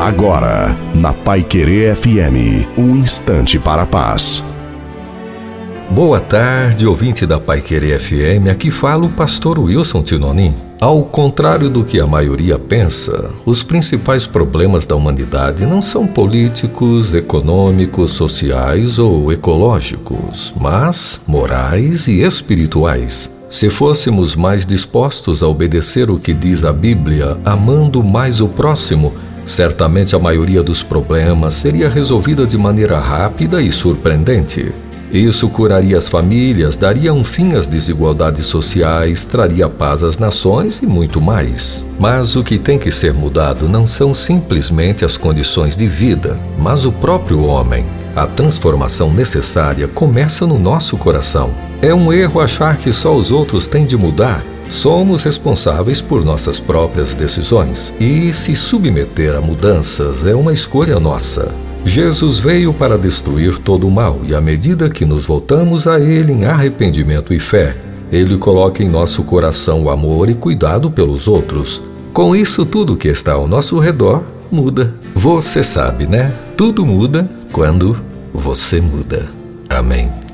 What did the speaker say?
Agora, na Pai Querer FM, um instante para a paz. Boa tarde, ouvinte da Pai Querer FM. Aqui fala o pastor Wilson Tinonim. Ao contrário do que a maioria pensa, os principais problemas da humanidade não são políticos, econômicos, sociais ou ecológicos, mas morais e espirituais. Se fôssemos mais dispostos a obedecer o que diz a Bíblia, amando mais o próximo, certamente a maioria dos problemas seria resolvida de maneira rápida e surpreendente. Isso curaria as famílias, daria um fim às desigualdades sociais, traria paz às nações e muito mais. Mas o que tem que ser mudado não são simplesmente as condições de vida, mas o próprio homem. A transformação necessária começa no nosso coração. É um erro achar que só os outros têm de mudar. Somos responsáveis por nossas próprias decisões e se submeter a mudanças é uma escolha nossa. Jesus veio para destruir todo o mal, e à medida que nos voltamos a Ele em arrependimento e fé, Ele coloca em nosso coração o amor e cuidado pelos outros. Com isso, tudo que está ao nosso redor muda. Você sabe, né? Tudo muda quando você muda. Amém.